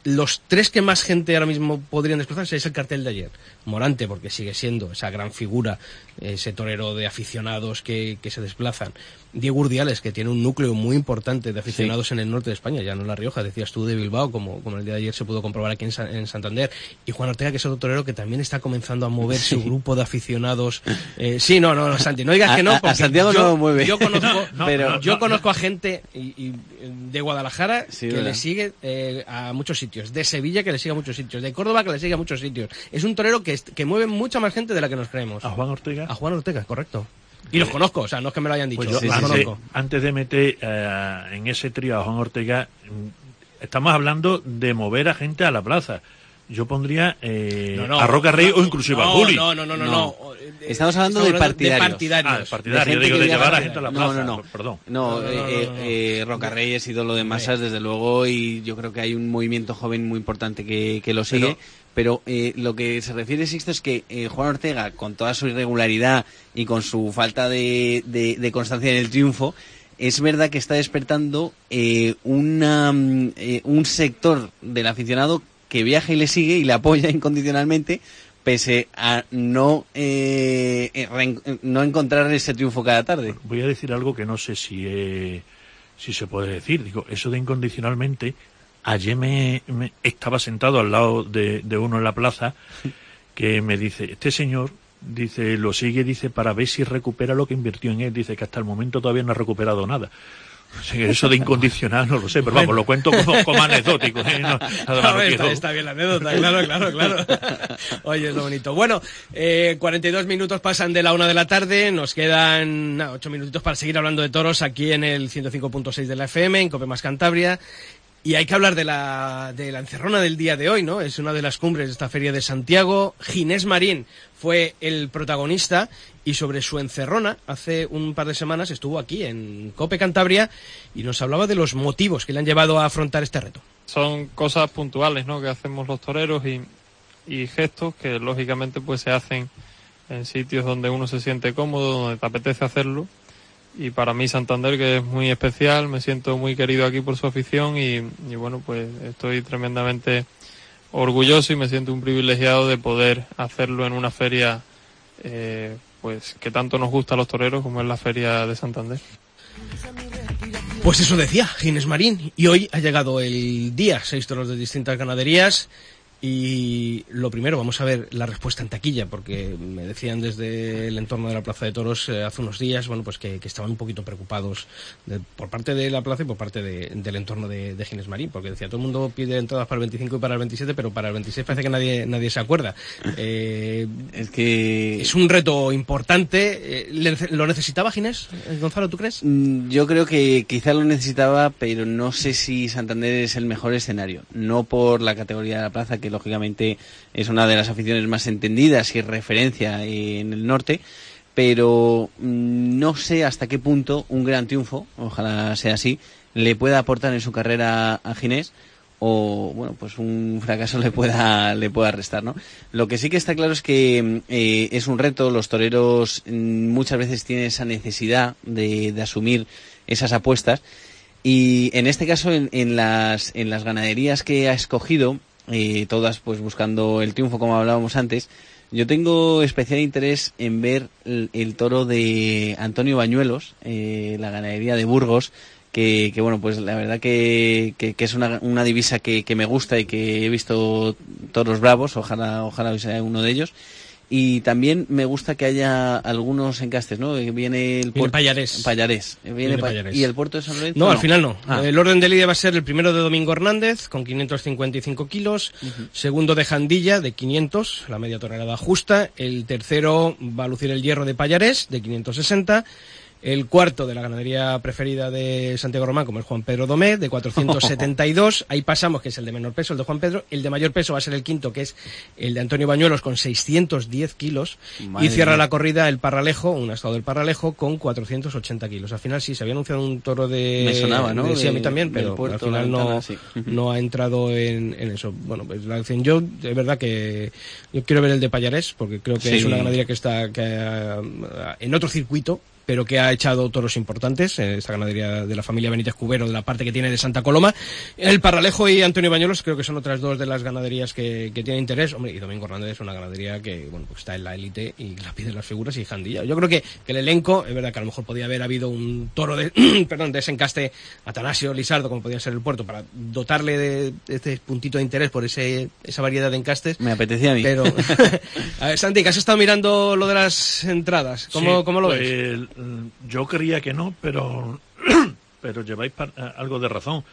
[SPEAKER 2] los tres que más gente ahora mismo podrían desplazarse es el cartel de ayer. Morante, porque sigue siendo esa gran figura, ese torero de aficionados que, que se desplazan. Diego Urdiales, que tiene un núcleo muy importante de aficionados en el norte de España, ya no en La Rioja, decías tú de Bilbao, como, como el día de ayer se pudo comprobar aquí en, Sa- en Santander. Y Juan Ortega, que es otro torero que también está comenzando a mover su grupo de aficionados. Eh, sí, no, no, no, Santi, no digas
[SPEAKER 4] A-
[SPEAKER 2] que
[SPEAKER 4] a-
[SPEAKER 2] no,
[SPEAKER 4] a
[SPEAKER 2] porque
[SPEAKER 4] Santiago
[SPEAKER 2] yo,
[SPEAKER 4] no lo mueve.
[SPEAKER 2] Yo conozco,
[SPEAKER 3] No,
[SPEAKER 4] pero-
[SPEAKER 3] no,
[SPEAKER 2] yo
[SPEAKER 3] no,
[SPEAKER 2] conozco a gente y, y, de Guadalajara
[SPEAKER 4] Sí,
[SPEAKER 2] que
[SPEAKER 4] ¿verdad?
[SPEAKER 2] le sigue eh, a muchos sitios, de Sevilla que le sigue a muchos sitios, de Córdoba que le sigue a muchos sitios. Es un torero que, que mueve mucha más gente de la que nos creemos.
[SPEAKER 3] A Juan Ortega.
[SPEAKER 2] A Juan Ortega, correcto. Y los conozco, o sea, no es que me lo hayan dicho,
[SPEAKER 3] Pues yo,
[SPEAKER 4] Sí,
[SPEAKER 2] los
[SPEAKER 4] sí,
[SPEAKER 3] antes,
[SPEAKER 4] sí.
[SPEAKER 2] conozco.
[SPEAKER 3] antes de meter eh, en ese trío a Juan Ortega, mm, estamos hablando de mover a gente a la plaza. Yo pondría eh,
[SPEAKER 2] No, no,
[SPEAKER 3] a Roca Rey
[SPEAKER 2] no,
[SPEAKER 3] o inclusive
[SPEAKER 2] no,
[SPEAKER 3] a Juli.
[SPEAKER 2] No, no, no, no.
[SPEAKER 4] No. Estamos hablando de partidarios.
[SPEAKER 2] partidarios.
[SPEAKER 3] Ah, de partidarios,
[SPEAKER 4] gente
[SPEAKER 3] digo, de llevar a gente a la
[SPEAKER 4] no,
[SPEAKER 3] plaza.
[SPEAKER 4] no, no.
[SPEAKER 3] Perdón.
[SPEAKER 4] No,
[SPEAKER 2] No, no,
[SPEAKER 4] eh,
[SPEAKER 2] no,
[SPEAKER 4] eh,
[SPEAKER 2] no, no.
[SPEAKER 4] eh, Roca Rey es ídolo de masas, desde luego, y yo creo que hay un movimiento joven muy importante que, que lo sigue. Pero, eh, lo que se refiere, Sixto, es que eh, Juan Ortega, con toda su irregularidad y con su falta de, de- de constancia en el triunfo, es verdad que está despertando eh, una, mm, eh, un sector del aficionado que viaja y le sigue y le apoya <laughs> incondicionalmente pese a no eh, no encontrar ese triunfo cada tarde.
[SPEAKER 3] Voy a decir algo que no sé si, si se puede decir. Digo, eso de incondicionalmente. Ayer me, me- estaba sentado al lado de, de uno en la plaza que me dice, este señor, dice, lo sigue, dice, para ver si recupera lo que invirtió en él. Dice que hasta el momento todavía no ha recuperado nada. O sea, que eso de <laughs> incondicional no lo sé, pero vamos, lo cuento como, <laughs> como anecdótico. ¿eh? No, nada no
[SPEAKER 2] está, está bien la anécdota, claro, claro, claro. <laughs> Oye, es lo bonito. Bueno, eh, 42 minutos pasan de la una de la tarde, nos quedan nada, 8 minutitos para seguir hablando de toros aquí en el 105.6 de la FM, en Cope Más Cantabria. Y hay que hablar de la, de la encerrona del día de hoy, ¿no? Es una de las cumbres de esta feria de Santiago. Ginés Marín fue el protagonista y sobre su encerrona, hace un par de semanas estuvo aquí en Cope Cantabria y nos hablaba de los motivos que le han llevado a afrontar este reto.
[SPEAKER 7] son cosas puntuales ¿no? que hacemos los toreros y, y gestos que lógicamente pues se hacen en sitios donde uno se siente cómodo, donde te apetece hacerlo. Y para mí Santander, que es muy especial, me siento muy querido aquí por su afición y, y bueno, pues estoy tremendamente orgulloso y me siento un privilegiado de poder hacerlo en una feria eh, pues que tanto nos gusta a los toreros como es la feria de Santander.
[SPEAKER 2] Pues eso decía Ginés Marín. Y hoy ha llegado el día, seis toros de distintas ganaderías. Y lo primero, vamos a ver la respuesta en taquilla, porque me decían desde el entorno de la Plaza de Toros eh, hace unos días, bueno, pues que, que estaban un poquito preocupados de- por parte de la plaza y por parte de- del entorno de, de Ginés Marín, porque decía, todo el mundo pide entradas para el 25 y para el 27, pero para el 26 parece que nadie, nadie se acuerda. Eh,
[SPEAKER 4] Es que
[SPEAKER 2] es un reto importante. Eh, ¿le- ¿Lo necesitaba Ginés? Eh, Gonzalo, ¿tú crees?
[SPEAKER 4] Mm, Yo creo que quizá lo necesitaba, pero no sé si Santander es el mejor escenario. No por la categoría de la plaza, que lógicamente es una de las aficiones más entendidas y referencia en el norte, pero mm, no sé hasta qué punto un gran triunfo, ojalá sea así, le pueda aportar en su carrera a Ginés o bueno pues un fracaso <laughs> le pueda le pueda restar no lo que sí que está claro es que mm, eh, es un reto. Los toreros mm, muchas veces tienen esa necesidad de, de asumir esas apuestas. Y en este caso en, en las en las ganaderías que ha escogido eh, todas pues buscando el triunfo como hablábamos antes Yo tengo especial interés en ver el, toro de Antonio Bañuelos, eh, la ganadería de Burgos, que, bueno, pues la verdad que, que, es una, una divisa que, que me gusta y que he visto toros bravos, ojalá, ojalá sea uno de ellos. Y también me gusta que haya algunos encastes, ¿no? Viene el puerto.
[SPEAKER 2] Payarés.
[SPEAKER 4] Payarés. Viene
[SPEAKER 2] Viene
[SPEAKER 4] Pa-
[SPEAKER 2] Payarés.
[SPEAKER 4] ¿Y el puerto de San Lorenzo?
[SPEAKER 2] No, al final no.
[SPEAKER 4] Ah.
[SPEAKER 2] El orden de lidia va a ser el primero de Domingo Hernández, con 555 kilos. Segundo de Jandilla, de 500, la media tonelada justa. El tercero va a lucir el hierro de Payarés, de 560. El cuarto de la ganadería preferida de Santiago Román, como es Juan Pedro Domé, de 472. <laughs> Ahí pasamos, que es el de menor peso, el de Juan Pedro. El de mayor peso va a ser el quinto, que es el de Antonio Bañuelos, con 610 kilos.
[SPEAKER 4] Madre
[SPEAKER 2] y cierra
[SPEAKER 4] mía.
[SPEAKER 2] la corrida el Parralejo, un estado del Parralejo, con 480 kilos. Al final sí, se había anunciado un toro de...
[SPEAKER 4] Me sonaba, ¿no?
[SPEAKER 2] de- sí, a mí también, pero
[SPEAKER 4] Puerto,
[SPEAKER 2] al final no,
[SPEAKER 4] sí. <laughs>
[SPEAKER 2] No ha entrado en, en eso. Bueno, pues la acción yo, de verdad que yo quiero ver el de Payarés, porque creo que
[SPEAKER 4] Sí.
[SPEAKER 2] es una ganadería que está que, ah, en otro circuito, pero que ha echado toros importantes, eh, esta ganadería de la familia Benítez Cubero, de la parte que tiene de Santa Coloma. El Parralejo y Antonio Bañuelos creo que son otras dos de las ganaderías que, que tienen interés. Hombre, y Domingo Hernández es una ganadería que, bueno, pues está en la élite y la piden las figuras y Jandilla. Yo creo que, que el elenco, es verdad que a lo mejor podía haber habido un toro de, <clears throat> perdón, de ese encaste Atanasio Lizardo, como podía ser el puerto, para dotarle de, de este puntito de interés por ese, esa variedad de encastes.
[SPEAKER 4] Me apetecía a mí.
[SPEAKER 2] Pero, <laughs> a ver, Santi, que has estado mirando lo de las entradas. ¿Cómo,
[SPEAKER 3] Sí,
[SPEAKER 2] cómo lo
[SPEAKER 3] pues,
[SPEAKER 2] ves?
[SPEAKER 3] Mm, Yo creía que no, pero, <clears throat> pero lleváis par- eh, algo de razón,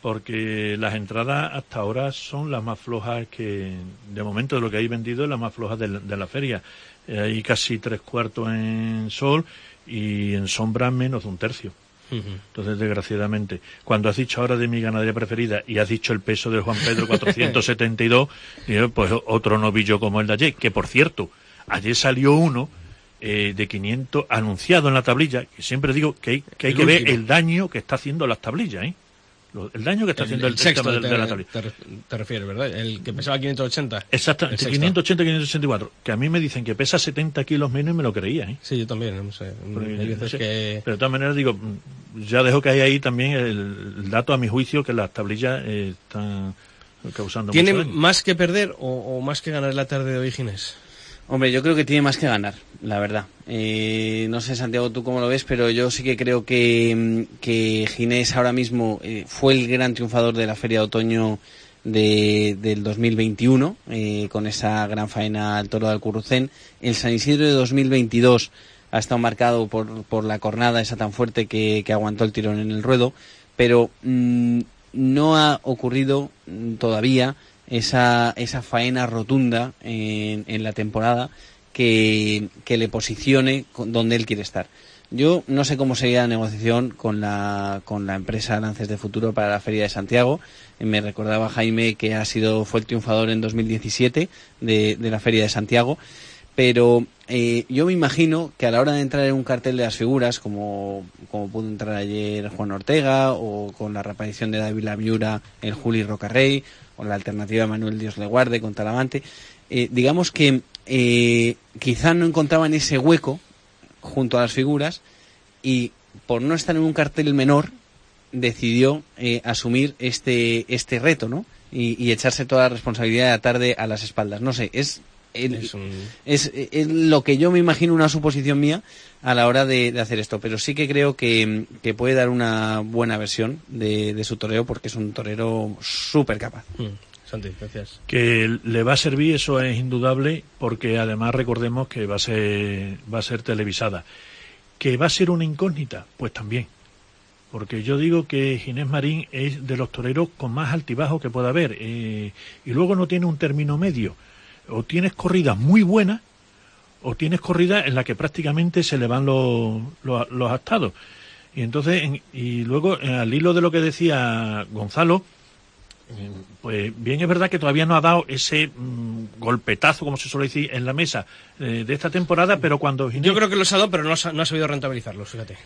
[SPEAKER 3] porque las entradas hasta ahora son las más flojas que, de momento, de lo que hay vendido, es la más floja de la, de la feria. Eh, hay casi tres cuartos en sol y en sombra menos de un tercio. Entonces, desgraciadamente, cuando has dicho ahora de mi ganadería preferida y has dicho el peso del Juan Pedro <laughs> 472, digo, pues otro novillo como el de ayer, que por cierto, ayer salió uno eh, de 500 anunciado en la tablilla, que siempre digo que hay que, hay
[SPEAKER 2] El
[SPEAKER 3] que ver el daño que está haciendo las tablillas, ¿eh? El daño que está haciendo el,
[SPEAKER 2] sexto
[SPEAKER 3] tema de,
[SPEAKER 2] te,
[SPEAKER 3] de la tablilla.
[SPEAKER 2] te, te refieres, ¿verdad? El que pesaba 580.
[SPEAKER 3] Exactamente,
[SPEAKER 2] El sexto.
[SPEAKER 3] 580, 584, que a mí me dicen que pesa 70 kilos menos y me lo creía, ¿eh?
[SPEAKER 2] Sí, yo también, no sé.
[SPEAKER 3] Porque,
[SPEAKER 2] Hay veces
[SPEAKER 3] no sé,
[SPEAKER 2] que...
[SPEAKER 3] Pero de todas maneras digo, mm, ya dejo que hay ahí también el, el dato a mi juicio que las tablillas eh, están causando
[SPEAKER 2] ¿Tiene
[SPEAKER 3] mucho daño.
[SPEAKER 2] más que perder o, o más que ganar la tarde de hoy, Ginés?
[SPEAKER 4] Hombre, yo creo que tiene más que ganar, la verdad. Eh, no sé, Santiago, tú cómo lo ves, pero yo sí que creo que, que Ginés ahora mismo eh, fue el gran triunfador de la Feria de Otoño de, del 2021, eh, con esa gran faena al toro de Alcurrucén. El San Isidro de 2022 ha estado marcado por, por la cornada esa tan fuerte que, que aguantó el tirón en el ruedo, pero mm, no ha ocurrido todavía esa, esa faena rotunda en, en la temporada que, que le posicione donde él quiere estar. Yo no sé cómo sería la negociación con la, con la empresa Lances de Futuro para la Feria de Santiago. Me recordaba Jaime que ha sido, fue el triunfador en 2017 de, de la Feria de Santiago. Pero eh, yo me imagino que a la hora de entrar en un cartel de las figuras, como, como pudo entrar ayer Juan Ortega, o con la reaparición de David Laviura, el Juli Rocarrey, o la alternativa de Manuel Dios le guarde con Talavante, eh, digamos que eh, quizá no encontraban ese hueco junto a las figuras y por no estar en un cartel menor decidió eh, asumir este este reto, ¿no? Y, y echarse toda la responsabilidad de la tarde a las espaldas. No sé, es el-
[SPEAKER 2] Es un-
[SPEAKER 4] es, es lo que yo me imagino una suposición mía a la hora de, de hacer esto, pero sí que creo que, que puede dar una buena versión de, de su toreo porque es un torero súper capaz.
[SPEAKER 2] Mm, Santi, gracias.
[SPEAKER 3] que le va a servir eso es indudable porque además recordemos que va a ser va a ser televisada. Que va a ser una incógnita pues también. Porque yo digo que Ginés Marín es de los toreros con más altibajo que pueda haber eh, y luego no tiene un término medio o tienes corridas muy buenas o tienes corridas en las que prácticamente se le van los, los, los astados y entonces en- y luego eh, al hilo de lo que decía Gonzalo pues bien es verdad que todavía no ha dado ese mm, golpetazo, como se suele decir, en la mesa eh, de esta temporada, pero cuando Ginés,
[SPEAKER 2] Yo creo que los ha dado, pero no, sa- no ha sabido rentabilizarlos, fíjate.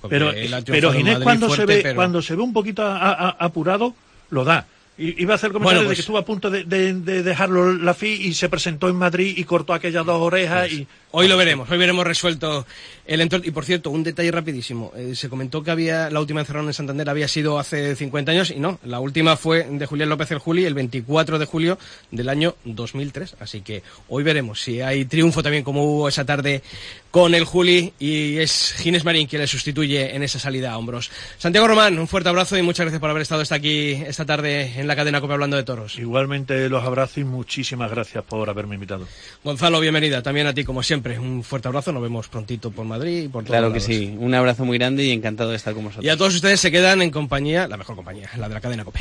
[SPEAKER 2] Porque
[SPEAKER 3] pero,
[SPEAKER 2] ha
[SPEAKER 3] pero Ginés cuando
[SPEAKER 2] fuerte,
[SPEAKER 3] se ve
[SPEAKER 2] pero-
[SPEAKER 3] cuando se ve un poquito a- a- apurado lo da, Iba a hacer comentario
[SPEAKER 2] Bueno,
[SPEAKER 3] de
[SPEAKER 2] pues-
[SPEAKER 3] que estuvo a punto de, de- de dejarlo la FI y se presentó en Madrid y cortó aquellas dos orejas y
[SPEAKER 2] Hoy lo veremos, hoy veremos resuelto el entorno. Y por cierto, un detalle rapidísimo. Eh, se comentó que había la última encerrona en Santander había sido hace 50 años y no, la última fue de Julián López el Juli el 24 de julio del año 2003. Así que hoy veremos si hay triunfo también como hubo esa tarde con el Juli y es Ginés Marín quien le sustituye en esa salida a hombros. Santiago Román, un fuerte abrazo y muchas gracias por haber estado hasta aquí esta tarde en la cadena Copa hablando de toros.
[SPEAKER 3] igualmente los abrazo y muchísimas gracias por haberme invitado.
[SPEAKER 2] Gonzalo, bienvenida también a ti como siempre. Un fuerte abrazo, nos vemos prontito por Madrid y por todos
[SPEAKER 4] Claro que
[SPEAKER 2] lados.
[SPEAKER 4] sí. Un abrazo muy grande y encantado de estar con vosotros.
[SPEAKER 2] Y a todos ustedes se quedan en compañía, la mejor compañía, la de la cadena COPE.